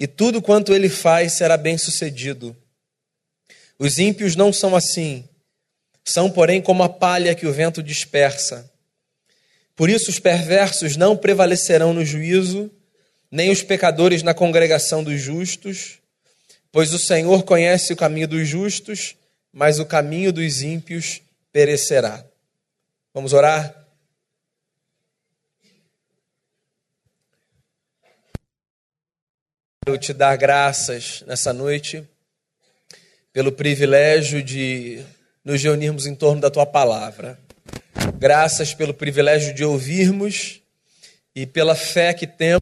e tudo quanto ele faz será bem-sucedido. Os ímpios não são assim, são, porém, como a palha que o vento dispersa. Por isso, os perversos não prevalecerão no juízo, nem os pecadores na congregação dos justos, pois o Senhor conhece o caminho dos justos mas o caminho dos ímpios perecerá. Vamos orar? Eu te dar graças nessa noite pelo privilégio de nos reunirmos em torno da tua palavra. Graças pelo privilégio de ouvirmos e pela fé que temos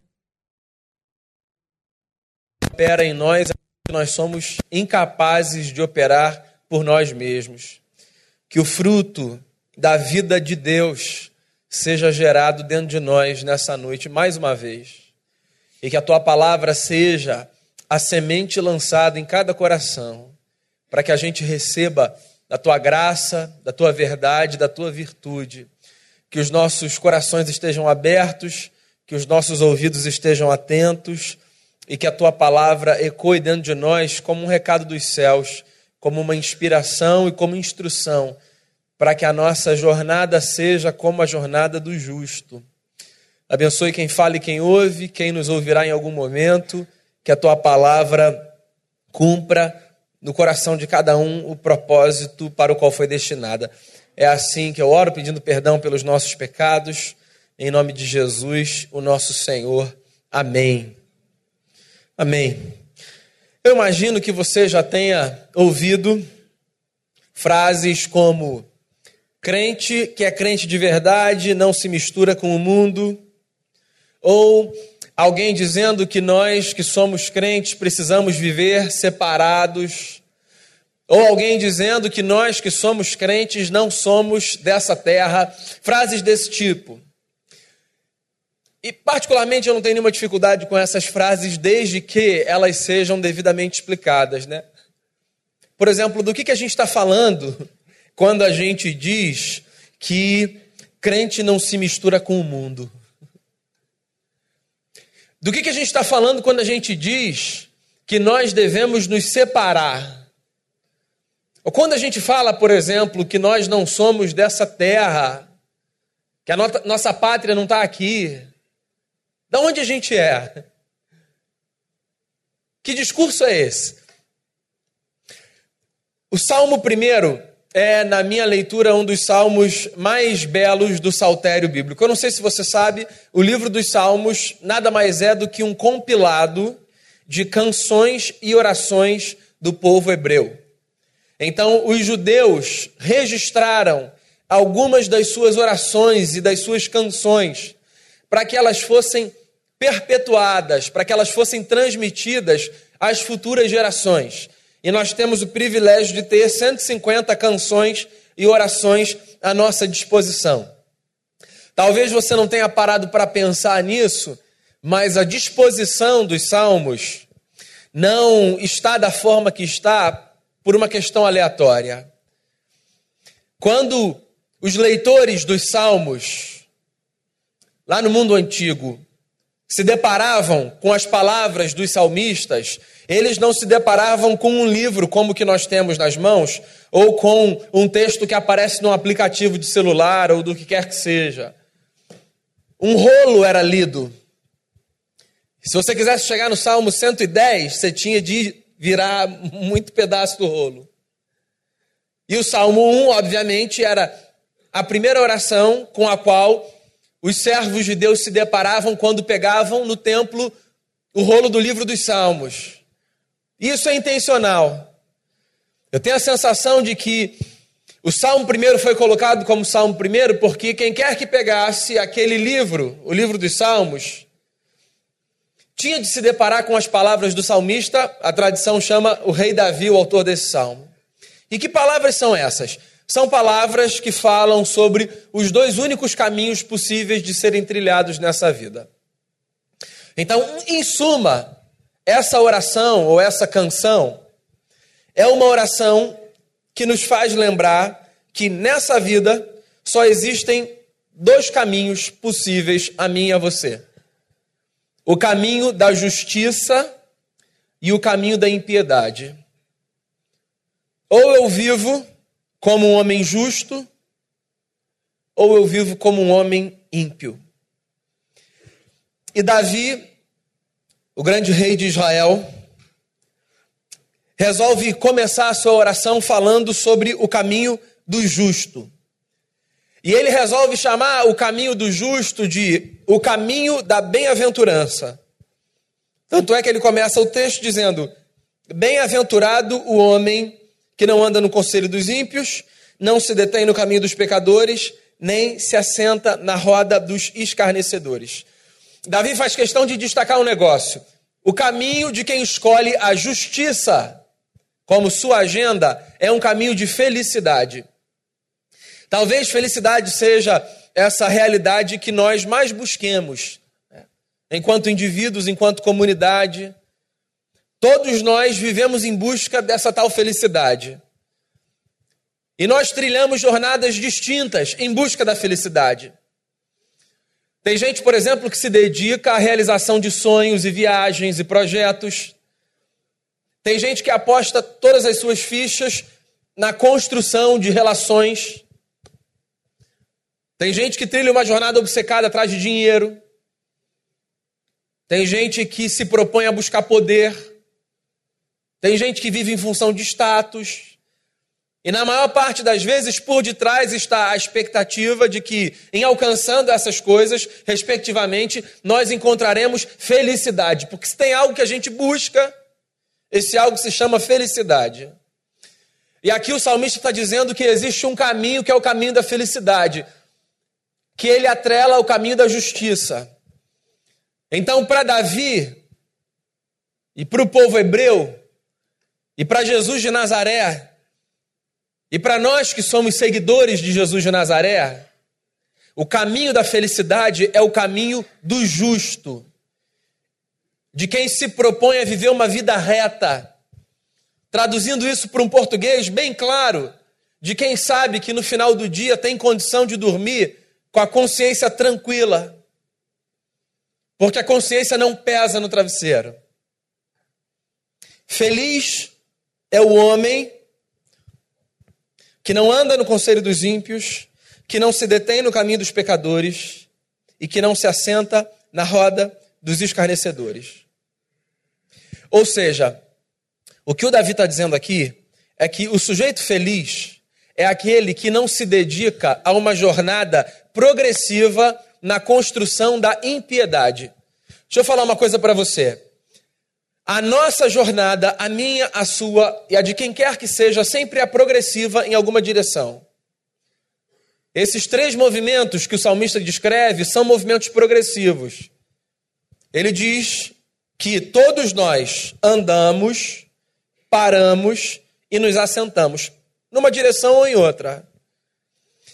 opera em nós, nós somos incapazes de operar por nós mesmos. Que o fruto da vida de Deus seja gerado dentro de nós nessa noite, mais uma vez. E que a tua palavra seja a semente lançada em cada coração, para que a gente receba da tua graça, da tua verdade, da tua virtude. Que os nossos corações estejam abertos, que os nossos ouvidos estejam atentos e que a tua palavra ecoe dentro de nós como um recado dos céus como uma inspiração e como instrução para que a nossa jornada seja como a jornada do justo. Abençoe quem fala e quem ouve, quem nos ouvirá em algum momento, que a tua palavra cumpra no coração de cada um o propósito para o qual foi destinada. É assim que eu oro pedindo perdão pelos nossos pecados, em nome de Jesus, o nosso Senhor. Amém. Amém. Eu imagino que você já tenha ouvido frases como: crente que é crente de verdade não se mistura com o mundo, ou alguém dizendo que nós que somos crentes precisamos viver separados, ou alguém dizendo que nós que somos crentes não somos dessa terra, frases desse tipo. E, particularmente, eu não tenho nenhuma dificuldade com essas frases, desde que elas sejam devidamente explicadas, né? Por exemplo, do que, que a gente está falando quando a gente diz que crente não se mistura com o mundo? Do que, que a gente está falando quando a gente diz que nós devemos nos separar? Ou quando a gente fala, por exemplo, que nós não somos dessa terra, que a nossa pátria não está aqui, da onde a gente é? Que discurso é esse? O Salmo primeiro é, na minha leitura, um dos salmos mais belos do saltério bíblico. Eu não sei se você sabe, o livro dos Salmos nada mais é do que um compilado de canções e orações do povo hebreu. Então, os judeus registraram algumas das suas orações e das suas canções para que elas fossem perpetuadas, para que elas fossem transmitidas às futuras gerações. E nós temos o privilégio de ter 150 canções e orações à nossa disposição. Talvez você não tenha parado para pensar nisso, mas a disposição dos salmos não está da forma que está por uma questão aleatória. Quando os leitores dos salmos, lá no mundo antigo, se deparavam com as palavras dos salmistas, eles não se deparavam com um livro como o que nós temos nas mãos, ou com um texto que aparece num aplicativo de celular ou do que quer que seja. Um rolo era lido. Se você quisesse chegar no Salmo 110, você tinha de virar muito pedaço do rolo. E o Salmo 1, obviamente, era a primeira oração com a qual os servos de Deus se deparavam quando pegavam no templo o rolo do livro dos Salmos. Isso é intencional. Eu tenho a sensação de que o Salmo primeiro foi colocado como Salmo primeiro porque quem quer que pegasse aquele livro, o livro dos Salmos, tinha de se deparar com as palavras do salmista, a tradição chama o rei Davi, o autor desse salmo. E que palavras são essas? São palavras que falam sobre os dois únicos caminhos possíveis de serem trilhados nessa vida. Então, em suma, essa oração ou essa canção é uma oração que nos faz lembrar que nessa vida só existem dois caminhos possíveis a mim e a você: o caminho da justiça e o caminho da impiedade. Ou eu vivo como um homem justo, ou eu vivo como um homem ímpio. E Davi, o grande rei de Israel, resolve começar a sua oração falando sobre o caminho do justo. E ele resolve chamar o caminho do justo de o caminho da bem-aventurança. Tanto é que ele começa o texto dizendo: Bem-aventurado o homem que não anda no conselho dos ímpios, não se detém no caminho dos pecadores, nem se assenta na roda dos escarnecedores. Davi faz questão de destacar um negócio: o caminho de quem escolhe a justiça como sua agenda é um caminho de felicidade. Talvez felicidade seja essa realidade que nós mais busquemos, né? enquanto indivíduos, enquanto comunidade. Todos nós vivemos em busca dessa tal felicidade. E nós trilhamos jornadas distintas em busca da felicidade. Tem gente, por exemplo, que se dedica à realização de sonhos e viagens e projetos. Tem gente que aposta todas as suas fichas na construção de relações. Tem gente que trilha uma jornada obcecada atrás de dinheiro. Tem gente que se propõe a buscar poder. Tem gente que vive em função de status. E na maior parte das vezes, por detrás está a expectativa de que, em alcançando essas coisas, respectivamente, nós encontraremos felicidade. Porque se tem algo que a gente busca, esse algo se chama felicidade. E aqui o salmista está dizendo que existe um caminho que é o caminho da felicidade, que ele atrela ao caminho da justiça. Então, para Davi e para o povo hebreu, e para Jesus de Nazaré, e para nós que somos seguidores de Jesus de Nazaré, o caminho da felicidade é o caminho do justo, de quem se propõe a viver uma vida reta. Traduzindo isso para um português bem claro, de quem sabe que no final do dia tem condição de dormir com a consciência tranquila, porque a consciência não pesa no travesseiro. Feliz é o homem que não anda no conselho dos ímpios, que não se detém no caminho dos pecadores e que não se assenta na roda dos escarnecedores. Ou seja, o que o Davi está dizendo aqui é que o sujeito feliz é aquele que não se dedica a uma jornada progressiva na construção da impiedade. Deixa eu falar uma coisa para você. A nossa jornada, a minha, a sua e a de quem quer que seja, sempre é progressiva em alguma direção. Esses três movimentos que o salmista descreve são movimentos progressivos. Ele diz que todos nós andamos, paramos e nos assentamos, numa direção ou em outra.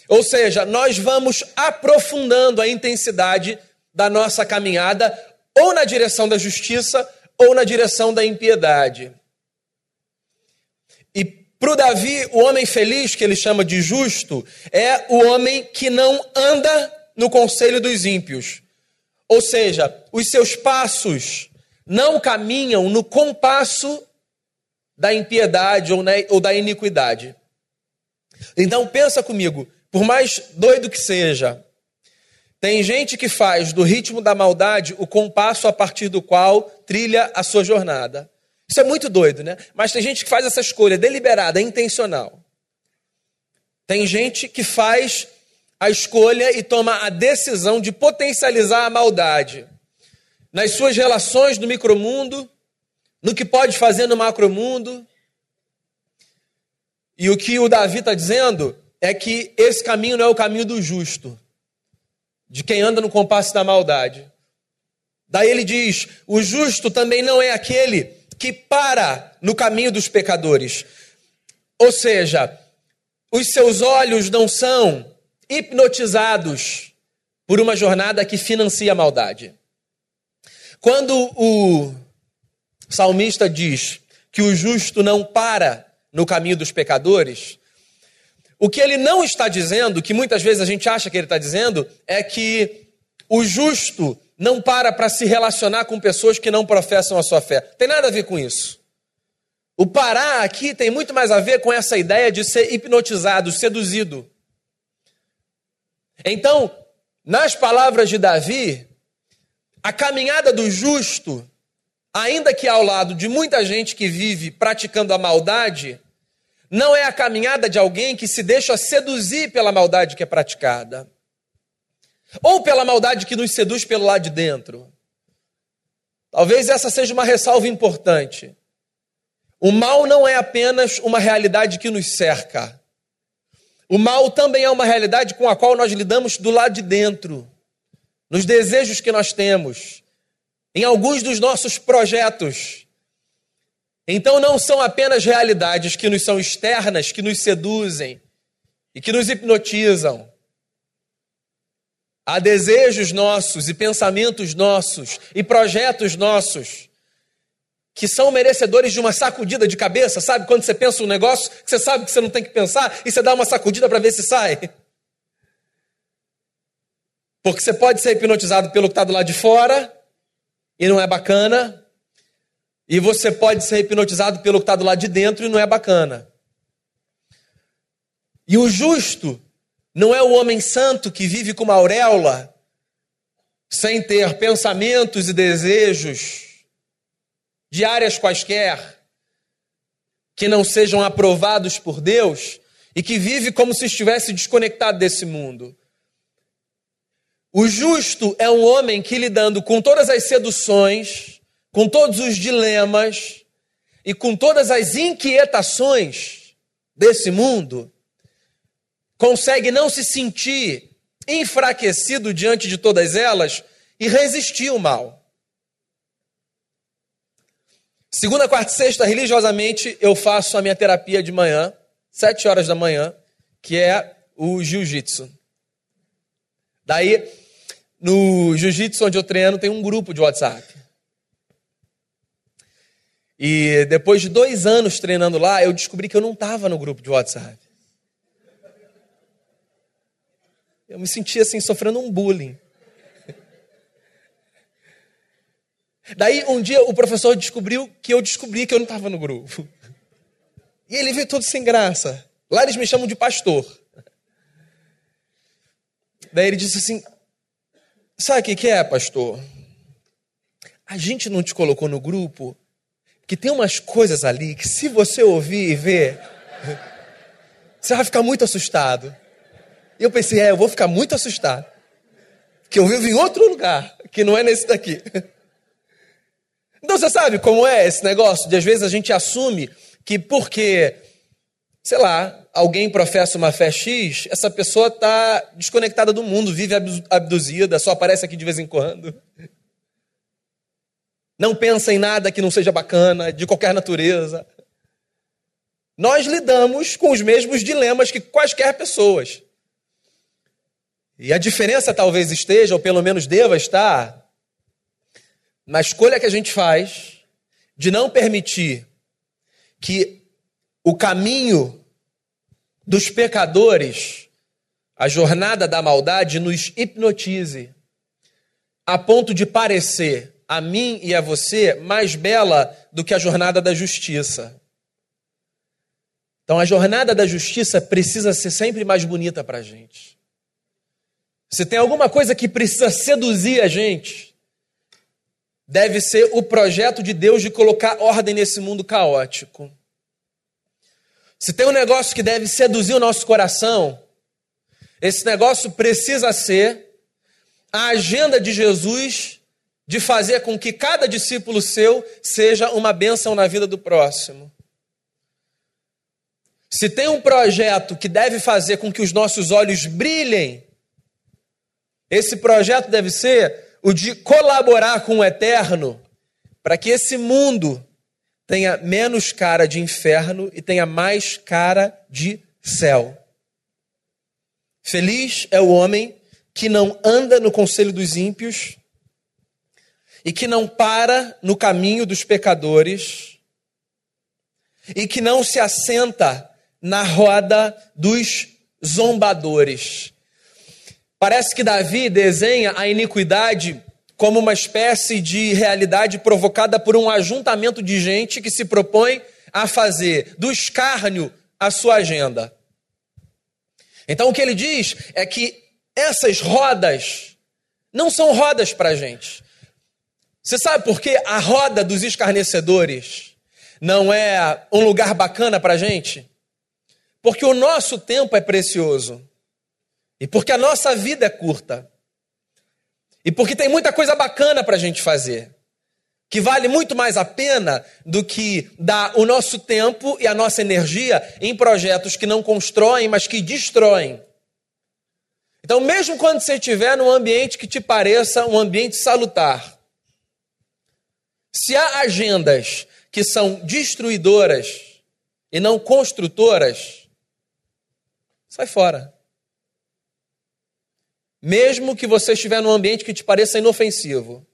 Ou seja, nós vamos aprofundando a intensidade da nossa caminhada, ou na direção da justiça, ou na direção da impiedade. E para Davi, o homem feliz, que ele chama de justo, é o homem que não anda no conselho dos ímpios. Ou seja, os seus passos não caminham no compasso da impiedade ou, ou da iniquidade. Então pensa comigo, por mais doido que seja, tem gente que faz do ritmo da maldade o compasso a partir do qual trilha a sua jornada. Isso é muito doido, né? Mas tem gente que faz essa escolha deliberada, intencional. Tem gente que faz a escolha e toma a decisão de potencializar a maldade nas suas relações no micromundo, no que pode fazer no macromundo. E o que o Davi está dizendo é que esse caminho não é o caminho do justo de quem anda no compasso da maldade. Daí ele diz: o justo também não é aquele que para no caminho dos pecadores. Ou seja, os seus olhos não são hipnotizados por uma jornada que financia a maldade. Quando o salmista diz que o justo não para no caminho dos pecadores, o que ele não está dizendo, que muitas vezes a gente acha que ele está dizendo, é que o justo não para para se relacionar com pessoas que não professam a sua fé. Tem nada a ver com isso. O parar aqui tem muito mais a ver com essa ideia de ser hipnotizado, seduzido. Então, nas palavras de Davi, a caminhada do justo, ainda que ao lado de muita gente que vive praticando a maldade, não é a caminhada de alguém que se deixa seduzir pela maldade que é praticada. Ou pela maldade que nos seduz pelo lado de dentro. Talvez essa seja uma ressalva importante. O mal não é apenas uma realidade que nos cerca. O mal também é uma realidade com a qual nós lidamos do lado de dentro, nos desejos que nós temos, em alguns dos nossos projetos. Então não são apenas realidades que nos são externas, que nos seduzem e que nos hipnotizam. Há desejos nossos e pensamentos nossos e projetos nossos que são merecedores de uma sacudida de cabeça, sabe? Quando você pensa um negócio que você sabe que você não tem que pensar e você dá uma sacudida para ver se sai. Porque você pode ser hipnotizado pelo que está do lado de fora e não é bacana, e você pode ser hipnotizado pelo que está do lado de dentro e não é bacana. E o justo não é o homem santo que vive com uma auréola, sem ter pensamentos e desejos de áreas quaisquer que não sejam aprovados por Deus e que vive como se estivesse desconectado desse mundo. O justo é um homem que, lidando com todas as seduções, com todos os dilemas e com todas as inquietações desse mundo, consegue não se sentir enfraquecido diante de todas elas e resistir ao mal. Segunda, quarta e sexta, religiosamente, eu faço a minha terapia de manhã, sete horas da manhã, que é o jiu-jitsu. Daí, no jiu-jitsu onde eu treino, tem um grupo de WhatsApp. E depois de dois anos treinando lá, eu descobri que eu não estava no grupo de WhatsApp. Eu me sentia assim, sofrendo um bullying. Daí, um dia, o professor descobriu que eu descobri que eu não estava no grupo. E ele veio todo sem graça. Lá eles me chamam de pastor. Daí ele disse assim: Sabe o que, que é, pastor? A gente não te colocou no grupo que tem umas coisas ali que, se você ouvir e ver, você vai ficar muito assustado. E eu pensei, é, eu vou ficar muito assustado. Que eu vivo em outro lugar, que não é nesse daqui. Então você sabe como é esse negócio de às vezes a gente assume que porque, sei lá, alguém professa uma fé X, essa pessoa está desconectada do mundo, vive abduzida, só aparece aqui de vez em quando. Não pensa em nada que não seja bacana, de qualquer natureza. Nós lidamos com os mesmos dilemas que quaisquer pessoas. E a diferença talvez esteja, ou pelo menos deva estar, na escolha que a gente faz de não permitir que o caminho dos pecadores, a jornada da maldade, nos hipnotize, a ponto de parecer a mim e a você mais bela do que a jornada da justiça. Então, a jornada da justiça precisa ser sempre mais bonita para a gente. Se tem alguma coisa que precisa seduzir a gente, deve ser o projeto de Deus de colocar ordem nesse mundo caótico. Se tem um negócio que deve seduzir o nosso coração, esse negócio precisa ser a agenda de Jesus de fazer com que cada discípulo seu seja uma bênção na vida do próximo. Se tem um projeto que deve fazer com que os nossos olhos brilhem esse projeto deve ser o de colaborar com o eterno para que esse mundo tenha menos cara de inferno e tenha mais cara de céu. Feliz é o homem que não anda no conselho dos ímpios e que não para no caminho dos pecadores e que não se assenta na roda dos zombadores. Parece que Davi desenha a iniquidade como uma espécie de realidade provocada por um ajuntamento de gente que se propõe a fazer do escárnio a sua agenda. Então o que ele diz é que essas rodas não são rodas para a gente. Você sabe por que a roda dos escarnecedores não é um lugar bacana para a gente? Porque o nosso tempo é precioso. E porque a nossa vida é curta. E porque tem muita coisa bacana para a gente fazer. Que vale muito mais a pena do que dar o nosso tempo e a nossa energia em projetos que não constroem, mas que destroem. Então, mesmo quando você estiver num ambiente que te pareça um ambiente salutar, se há agendas que são destruidoras e não construtoras, sai fora. Mesmo que você estiver num ambiente que te pareça inofensivo,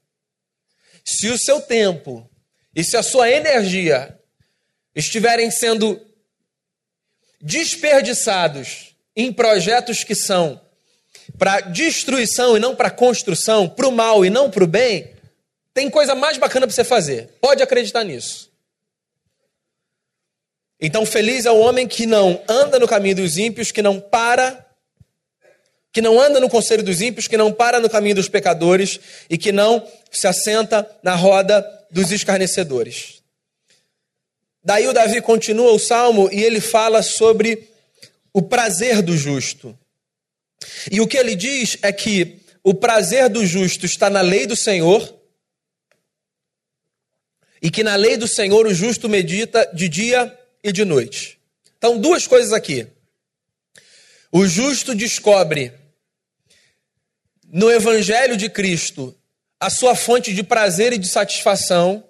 se o seu tempo e se a sua energia estiverem sendo desperdiçados em projetos que são para destruição e não para construção, para o mal e não para o bem, tem coisa mais bacana para você fazer. Pode acreditar nisso. Então, feliz é o homem que não anda no caminho dos ímpios, que não para, que não anda no conselho dos ímpios, que não para no caminho dos pecadores e que não se assenta na roda dos escarnecedores. Daí o Davi continua o salmo e ele fala sobre o prazer do justo. E o que ele diz é que o prazer do justo está na lei do Senhor, e que na lei do Senhor o justo medita de dia e de noite. Então, duas coisas aqui. O justo descobre no Evangelho de Cristo a sua fonte de prazer e de satisfação,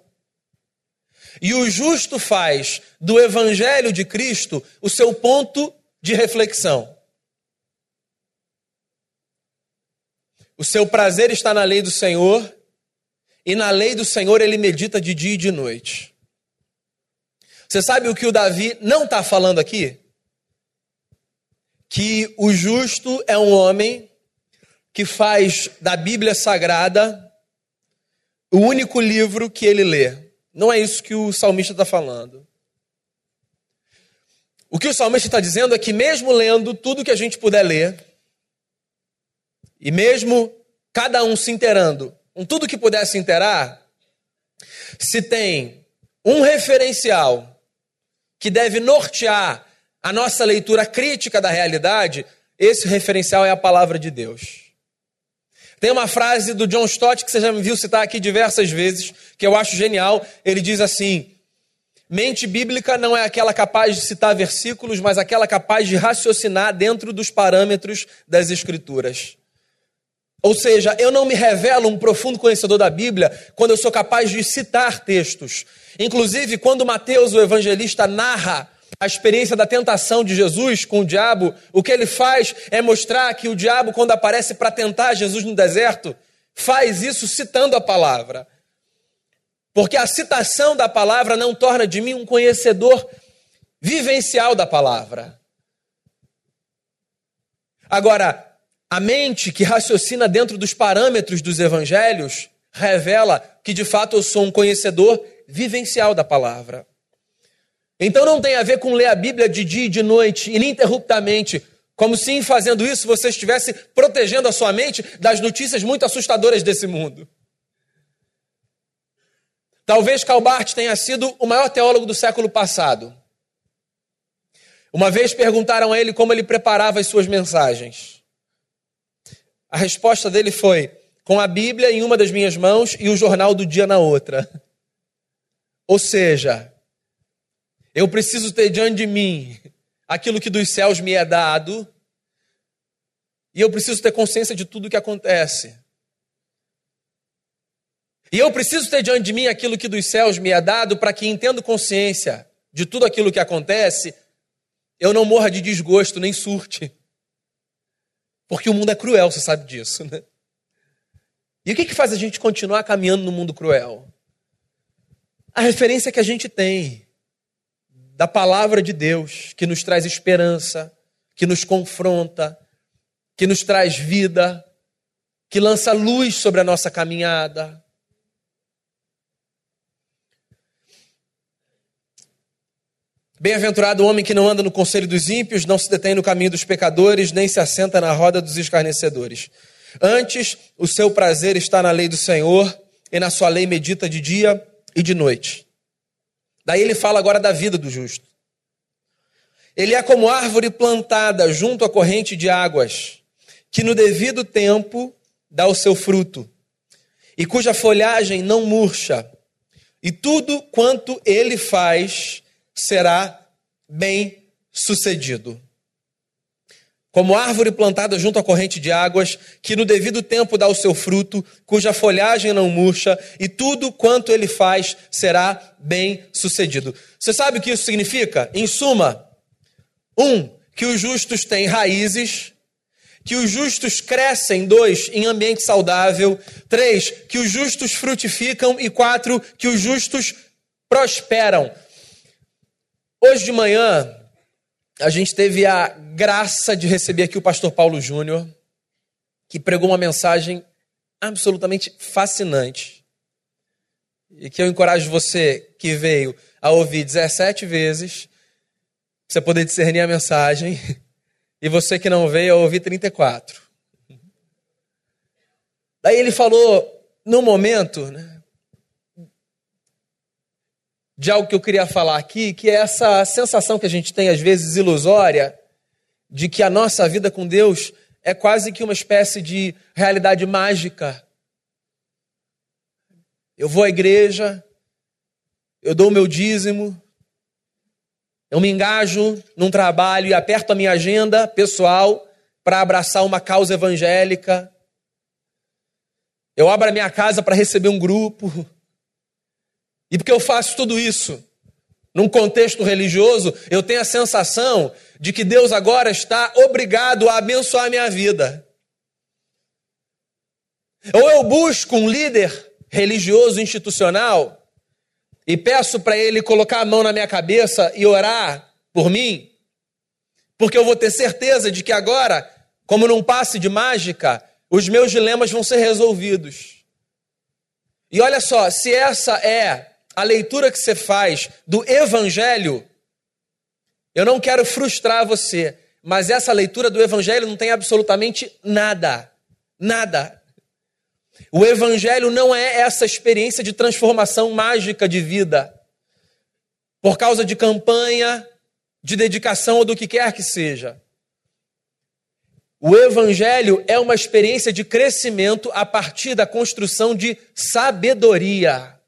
e o justo faz do Evangelho de Cristo o seu ponto de reflexão. O seu prazer está na lei do Senhor, e na lei do Senhor ele medita de dia e de noite. Você sabe o que o Davi não está falando aqui? Que o justo é um homem que faz da Bíblia Sagrada o único livro que ele lê. Não é isso que o salmista está falando. O que o salmista está dizendo é que, mesmo lendo tudo que a gente puder ler, e mesmo cada um se inteirando com tudo que puder se inteirar, se tem um referencial que deve nortear a nossa leitura crítica da realidade, esse referencial é a palavra de Deus. Tem uma frase do John Stott que você já me viu citar aqui diversas vezes, que eu acho genial. Ele diz assim: Mente bíblica não é aquela capaz de citar versículos, mas aquela capaz de raciocinar dentro dos parâmetros das Escrituras. Ou seja, eu não me revelo um profundo conhecedor da Bíblia quando eu sou capaz de citar textos. Inclusive, quando Mateus, o evangelista, narra a experiência da tentação de Jesus com o diabo, o que ele faz é mostrar que o diabo, quando aparece para tentar Jesus no deserto, faz isso citando a palavra. Porque a citação da palavra não torna de mim um conhecedor vivencial da palavra. Agora, a mente que raciocina dentro dos parâmetros dos evangelhos revela que de fato eu sou um conhecedor vivencial da palavra. Então não tem a ver com ler a Bíblia de dia e de noite, ininterruptamente, como se em fazendo isso você estivesse protegendo a sua mente das notícias muito assustadoras desse mundo. Talvez Calbart tenha sido o maior teólogo do século passado. Uma vez perguntaram a ele como ele preparava as suas mensagens. A resposta dele foi: com a Bíblia em uma das minhas mãos e o jornal do dia na outra. Ou seja, eu preciso ter diante de mim aquilo que dos céus me é dado, e eu preciso ter consciência de tudo o que acontece. E eu preciso ter diante de mim aquilo que dos céus me é dado para que, entendo consciência de tudo aquilo que acontece, eu não morra de desgosto nem surte. Porque o mundo é cruel, você sabe disso, né? E o que, que faz a gente continuar caminhando no mundo cruel? A referência que a gente tem da palavra de Deus, que nos traz esperança, que nos confronta, que nos traz vida, que lança luz sobre a nossa caminhada. Bem-aventurado o homem que não anda no conselho dos ímpios, não se detém no caminho dos pecadores, nem se assenta na roda dos escarnecedores. Antes, o seu prazer está na lei do Senhor, e na sua lei medita de dia e de noite. Daí ele fala agora da vida do justo. Ele é como árvore plantada junto à corrente de águas, que no devido tempo dá o seu fruto, e cuja folhagem não murcha, e tudo quanto ele faz será bem sucedido. Como árvore plantada junto à corrente de águas, que no devido tempo dá o seu fruto, cuja folhagem não murcha, e tudo quanto ele faz será bem sucedido. Você sabe o que isso significa? Em suma, um, que os justos têm raízes, que os justos crescem, dois, em ambiente saudável, três, que os justos frutificam, e quatro, que os justos prosperam. Hoje de manhã, a gente teve a graça de receber aqui o pastor Paulo Júnior, que pregou uma mensagem absolutamente fascinante. E que eu encorajo você que veio a ouvir 17 vezes, você poder discernir a mensagem, e você que não veio a ouvir 34. Daí ele falou, no momento, né, de algo que eu queria falar aqui, que é essa sensação que a gente tem, às vezes, ilusória, de que a nossa vida com Deus é quase que uma espécie de realidade mágica. Eu vou à igreja, eu dou o meu dízimo, eu me engajo num trabalho e aperto a minha agenda pessoal para abraçar uma causa evangélica. Eu abro a minha casa para receber um grupo. E porque eu faço tudo isso num contexto religioso, eu tenho a sensação de que Deus agora está obrigado a abençoar a minha vida. Ou eu busco um líder religioso institucional e peço para ele colocar a mão na minha cabeça e orar por mim, porque eu vou ter certeza de que agora, como num passe de mágica, os meus dilemas vão ser resolvidos. E olha só, se essa é a leitura que você faz do Evangelho, eu não quero frustrar você, mas essa leitura do Evangelho não tem absolutamente nada. Nada. O Evangelho não é essa experiência de transformação mágica de vida. Por causa de campanha, de dedicação ou do que quer que seja. O Evangelho é uma experiência de crescimento a partir da construção de sabedoria.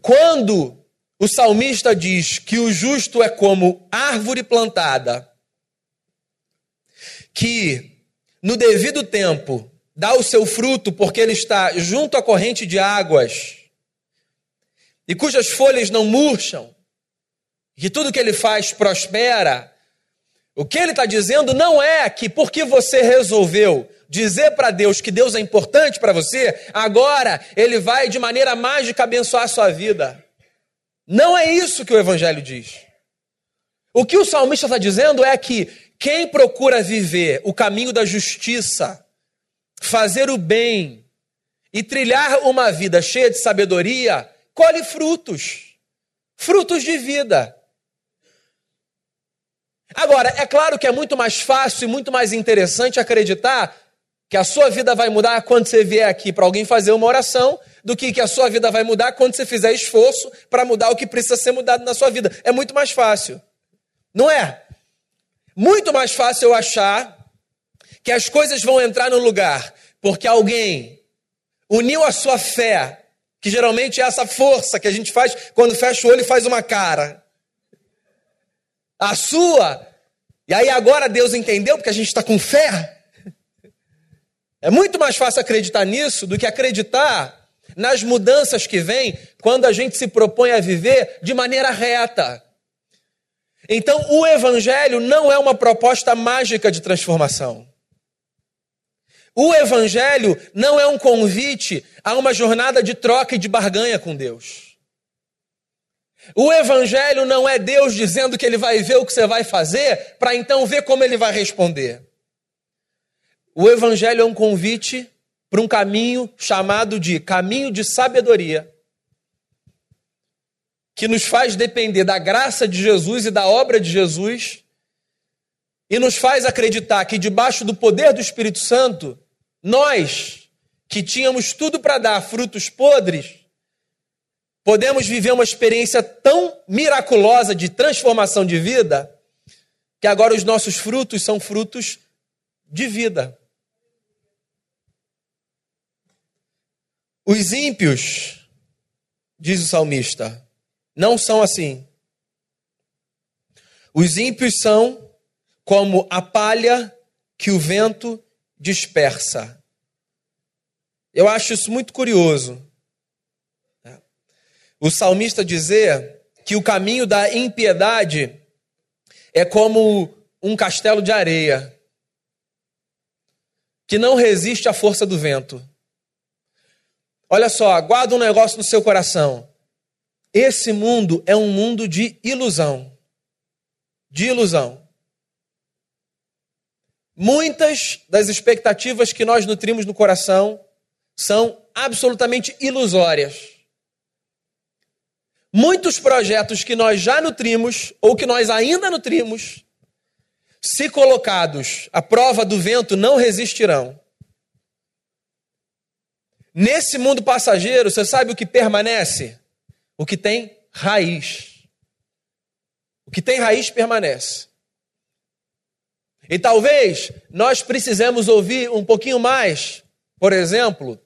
Quando o salmista diz que o justo é como árvore plantada, que no devido tempo dá o seu fruto porque ele está junto à corrente de águas, e cujas folhas não murcham, que tudo que ele faz prospera, o que ele está dizendo não é que porque você resolveu dizer para Deus que Deus é importante para você, agora ele vai de maneira mágica abençoar a sua vida. Não é isso que o Evangelho diz. O que o salmista está dizendo é que quem procura viver o caminho da justiça, fazer o bem e trilhar uma vida cheia de sabedoria, colhe frutos frutos de vida. Agora, é claro que é muito mais fácil e muito mais interessante acreditar que a sua vida vai mudar quando você vier aqui para alguém fazer uma oração, do que que a sua vida vai mudar quando você fizer esforço para mudar o que precisa ser mudado na sua vida. É muito mais fácil. Não é? Muito mais fácil eu achar que as coisas vão entrar no lugar porque alguém uniu a sua fé, que geralmente é essa força que a gente faz quando fecha o olho e faz uma cara. A sua. E aí agora Deus entendeu porque a gente está com fé É muito mais fácil acreditar nisso do que acreditar nas mudanças que vêm quando a gente se propõe a viver de maneira reta. Então, o Evangelho não é uma proposta mágica de transformação. O Evangelho não é um convite a uma jornada de troca e de barganha com Deus. O Evangelho não é Deus dizendo que Ele vai ver o que você vai fazer, para então ver como Ele vai responder. O Evangelho é um convite para um caminho chamado de caminho de sabedoria, que nos faz depender da graça de Jesus e da obra de Jesus, e nos faz acreditar que debaixo do poder do Espírito Santo, nós, que tínhamos tudo para dar frutos podres, podemos viver uma experiência tão miraculosa de transformação de vida, que agora os nossos frutos são frutos de vida. Os ímpios, diz o salmista, não são assim. Os ímpios são como a palha que o vento dispersa. Eu acho isso muito curioso. O salmista dizer que o caminho da impiedade é como um castelo de areia que não resiste à força do vento. Olha só, guarda um negócio no seu coração. Esse mundo é um mundo de ilusão. De ilusão. Muitas das expectativas que nós nutrimos no coração são absolutamente ilusórias. Muitos projetos que nós já nutrimos ou que nós ainda nutrimos, se colocados à prova do vento, não resistirão. Nesse mundo passageiro, você sabe o que permanece? O que tem raiz. O que tem raiz permanece. E talvez nós precisemos ouvir um pouquinho mais, por exemplo,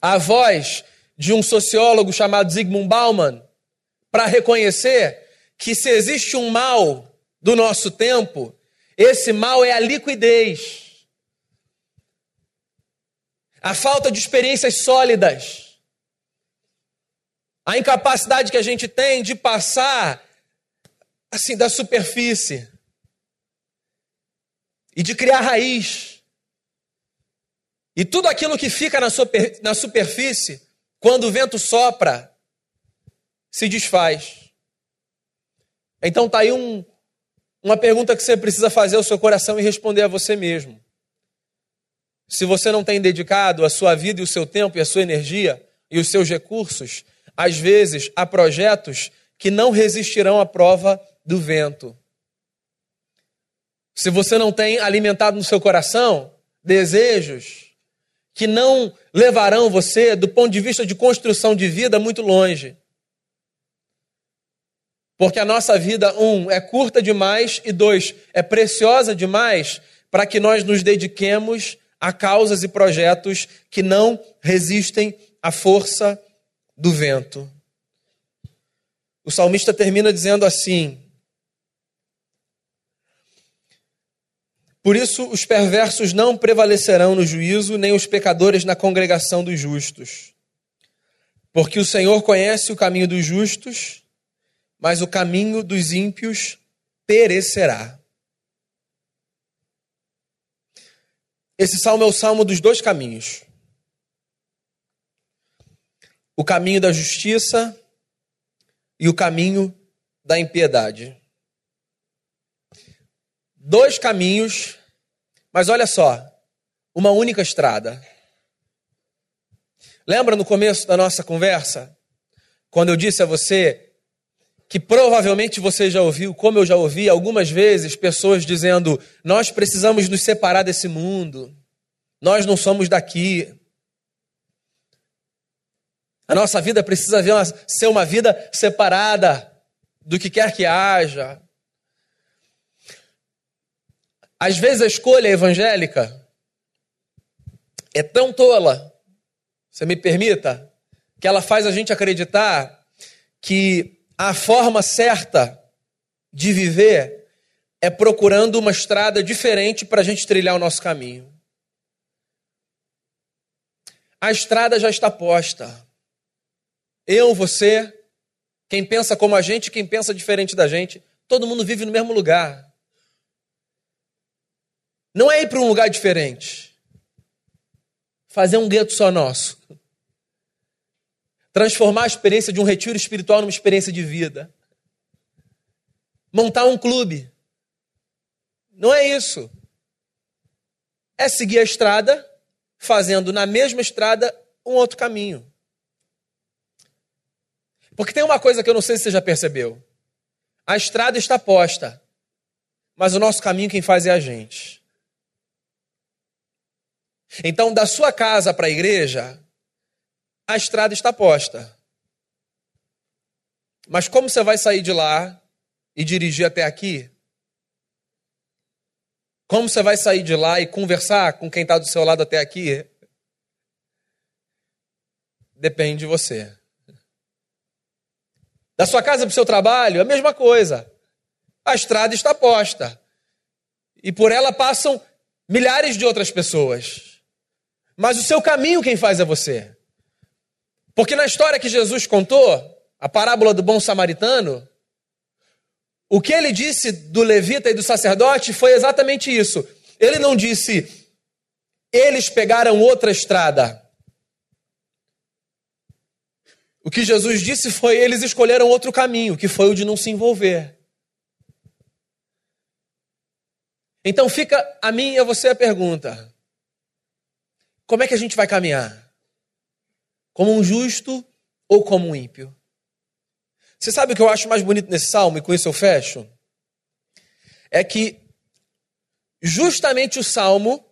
a voz de um sociólogo chamado Zygmunt Bauman, para reconhecer que se existe um mal do nosso tempo, esse mal é a liquidez. A falta de experiências sólidas, a incapacidade que a gente tem de passar assim da superfície. E de criar raiz. E tudo aquilo que fica na, super, na superfície, quando o vento sopra, se desfaz. Então tá aí um, uma pergunta que você precisa fazer ao seu coração e responder a você mesmo. Se você não tem dedicado a sua vida e o seu tempo e a sua energia e os seus recursos, às vezes há projetos que não resistirão à prova do vento. Se você não tem alimentado no seu coração desejos que não levarão você, do ponto de vista de construção de vida, muito longe. Porque a nossa vida, um, é curta demais e dois, é preciosa demais para que nós nos dediquemos a causas e projetos que não resistem à força do vento. O salmista termina dizendo assim: Por isso os perversos não prevalecerão no juízo, nem os pecadores na congregação dos justos. Porque o Senhor conhece o caminho dos justos, mas o caminho dos ímpios perecerá. Esse salmo é o salmo dos dois caminhos: o caminho da justiça e o caminho da impiedade. Dois caminhos, mas olha só, uma única estrada. Lembra no começo da nossa conversa, quando eu disse a você que provavelmente você já ouviu, como eu já ouvi algumas vezes, pessoas dizendo: nós precisamos nos separar desse mundo, nós não somos daqui. A nossa vida precisa ser uma vida separada do que quer que haja. Às vezes a escolha evangélica é tão tola, você me permita, que ela faz a gente acreditar que a forma certa de viver é procurando uma estrada diferente para a gente trilhar o nosso caminho. A estrada já está posta. Eu, você, quem pensa como a gente, quem pensa diferente da gente, todo mundo vive no mesmo lugar. Não é ir para um lugar diferente. Fazer um gueto só nosso. Transformar a experiência de um retiro espiritual numa experiência de vida. Montar um clube. Não é isso. É seguir a estrada, fazendo na mesma estrada um outro caminho. Porque tem uma coisa que eu não sei se você já percebeu. A estrada está posta, mas o nosso caminho quem faz é a gente. Então, da sua casa para a igreja, a estrada está posta. Mas como você vai sair de lá e dirigir até aqui? Como você vai sair de lá e conversar com quem está do seu lado até aqui? Depende de você. Da sua casa para o seu trabalho, a mesma coisa. A estrada está posta. E por ela passam milhares de outras pessoas. Mas o seu caminho quem faz é você. Porque na história que Jesus contou, a parábola do bom samaritano, o que ele disse do levita e do sacerdote foi exatamente isso. Ele não disse, eles pegaram outra estrada. O que Jesus disse foi: eles escolheram outro caminho, que foi o de não se envolver. Então fica a mim e a você a pergunta: como é que a gente vai caminhar? Como um justo ou como um ímpio? Você sabe o que eu acho mais bonito nesse salmo, e com isso eu fecho? É que justamente o salmo,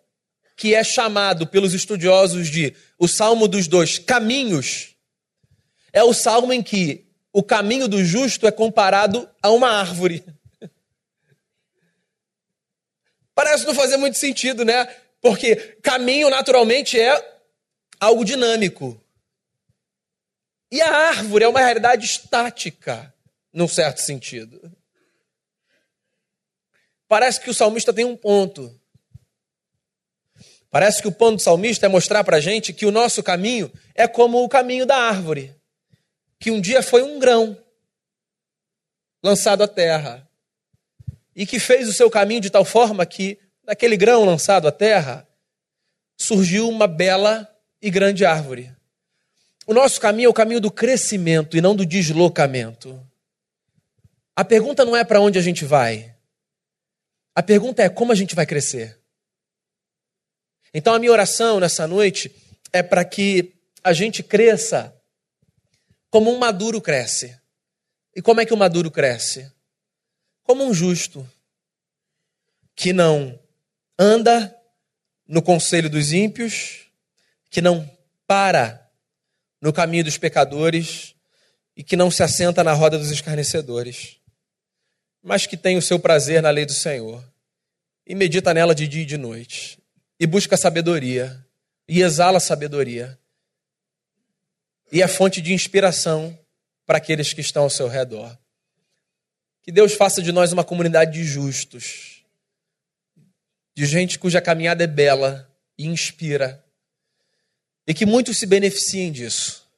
que é chamado pelos estudiosos de o salmo dos dois caminhos, é o salmo em que o caminho do justo é comparado a uma árvore. Parece não fazer muito sentido, né? Porque caminho naturalmente é algo dinâmico. E a árvore é uma realidade estática, num certo sentido. Parece que o salmista tem um ponto. Parece que o ponto do salmista é mostrar para a gente que o nosso caminho é como o caminho da árvore que um dia foi um grão lançado à terra e que fez o seu caminho de tal forma que, daquele grão lançado à terra, surgiu uma bela e grande árvore. O nosso caminho é o caminho do crescimento e não do deslocamento. A pergunta não é para onde a gente vai. A pergunta é como a gente vai crescer. Então a minha oração nessa noite é para que a gente cresça como um maduro cresce. E como é que o maduro cresce? Como um justo, que não anda no conselho dos ímpios, que não para no caminho dos pecadores e que não se assenta na roda dos escarnecedores, mas que tem o seu prazer na lei do Senhor e medita nela de dia e de noite e busca sabedoria e exala sabedoria e é fonte de inspiração para aqueles que estão ao seu redor. Que Deus faça de nós uma comunidade de justos, de gente cuja caminhada é bela e inspira, e que muitos se beneficiem disso,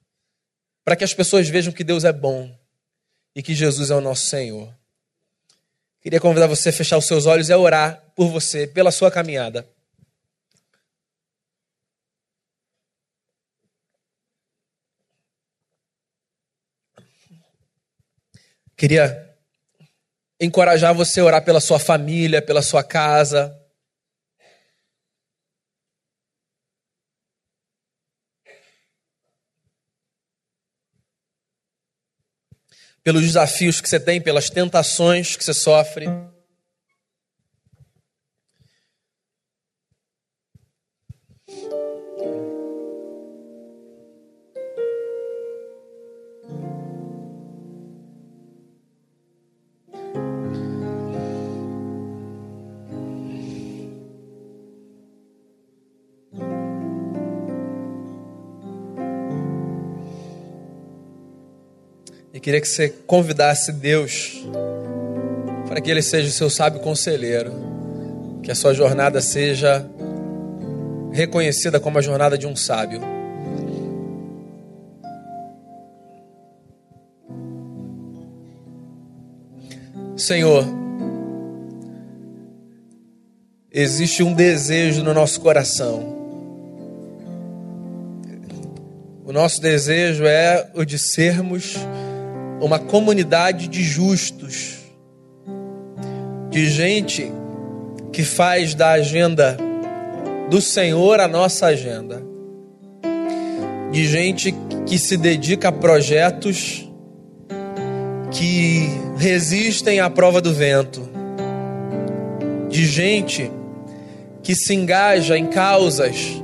para que as pessoas vejam que Deus é bom e que Jesus é o nosso Senhor. Queria convidar você a fechar os seus olhos e a orar por você, pela sua caminhada. Queria encorajar você a orar pela sua família, pela sua casa. Pelos desafios que você tem, pelas tentações que você sofre. E queria que você convidasse Deus para que Ele seja o seu sábio conselheiro, que a sua jornada seja reconhecida como a jornada de um sábio. Senhor, existe um desejo no nosso coração. O nosso desejo é o de sermos uma comunidade de justos, de gente que faz da agenda do Senhor a nossa agenda, de gente que se dedica a projetos que resistem à prova do vento, de gente que se engaja em causas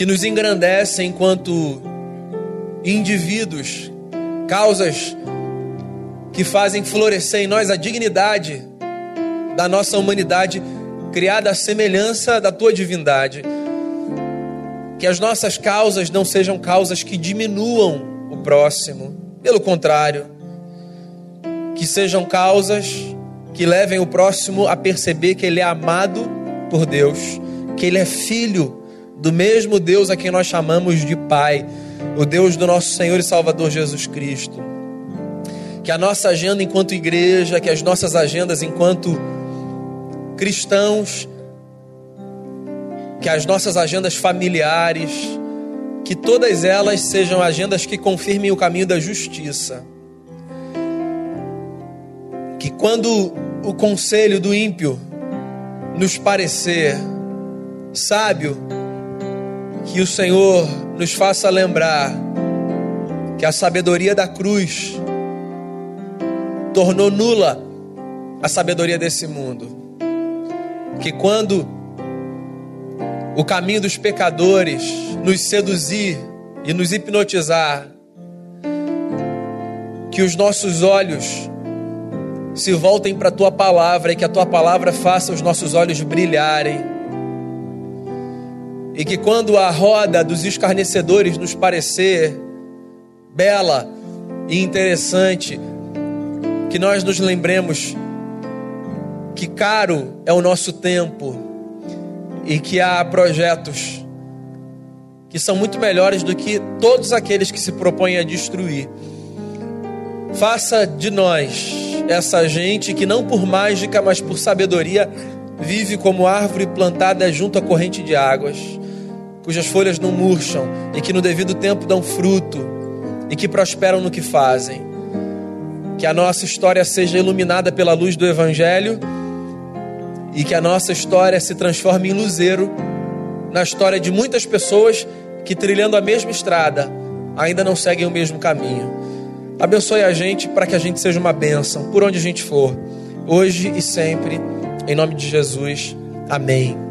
que nos engrandecem enquanto indivíduos, causas que fazem florescer em nós a dignidade da nossa humanidade criada à semelhança da tua divindade. Que as nossas causas não sejam causas que diminuam o próximo, pelo contrário, que sejam causas que levem o próximo a perceber que ele é amado por Deus, que ele é filho do mesmo Deus a quem nós chamamos de Pai, o Deus do nosso Senhor e Salvador Jesus Cristo. Que a nossa agenda enquanto igreja, que as nossas agendas enquanto cristãos, que as nossas agendas familiares, que todas elas sejam agendas que confirmem o caminho da justiça. Que quando o conselho do ímpio nos parecer sábio, que o Senhor nos faça lembrar que a sabedoria da cruz tornou nula a sabedoria desse mundo que quando o caminho dos pecadores nos seduzir e nos hipnotizar, que os nossos olhos se voltem para a tua palavra e que a tua palavra faça os nossos olhos brilharem. E que quando a roda dos escarnecedores nos parecer bela e interessante, que nós nos lembremos que caro é o nosso tempo e que há projetos que são muito melhores do que todos aqueles que se propõem a destruir. Faça de nós essa gente que não por mágica, mas por sabedoria vive como árvore plantada junto à corrente de águas, cujas folhas não murcham e que no devido tempo dão fruto e que prosperam no que fazem. Que a nossa história seja iluminada pela luz do Evangelho e que a nossa história se transforme em luzeiro na história de muitas pessoas que, trilhando a mesma estrada, ainda não seguem o mesmo caminho. Abençoe a gente para que a gente seja uma bênção por onde a gente for, hoje e sempre, em nome de Jesus. Amém.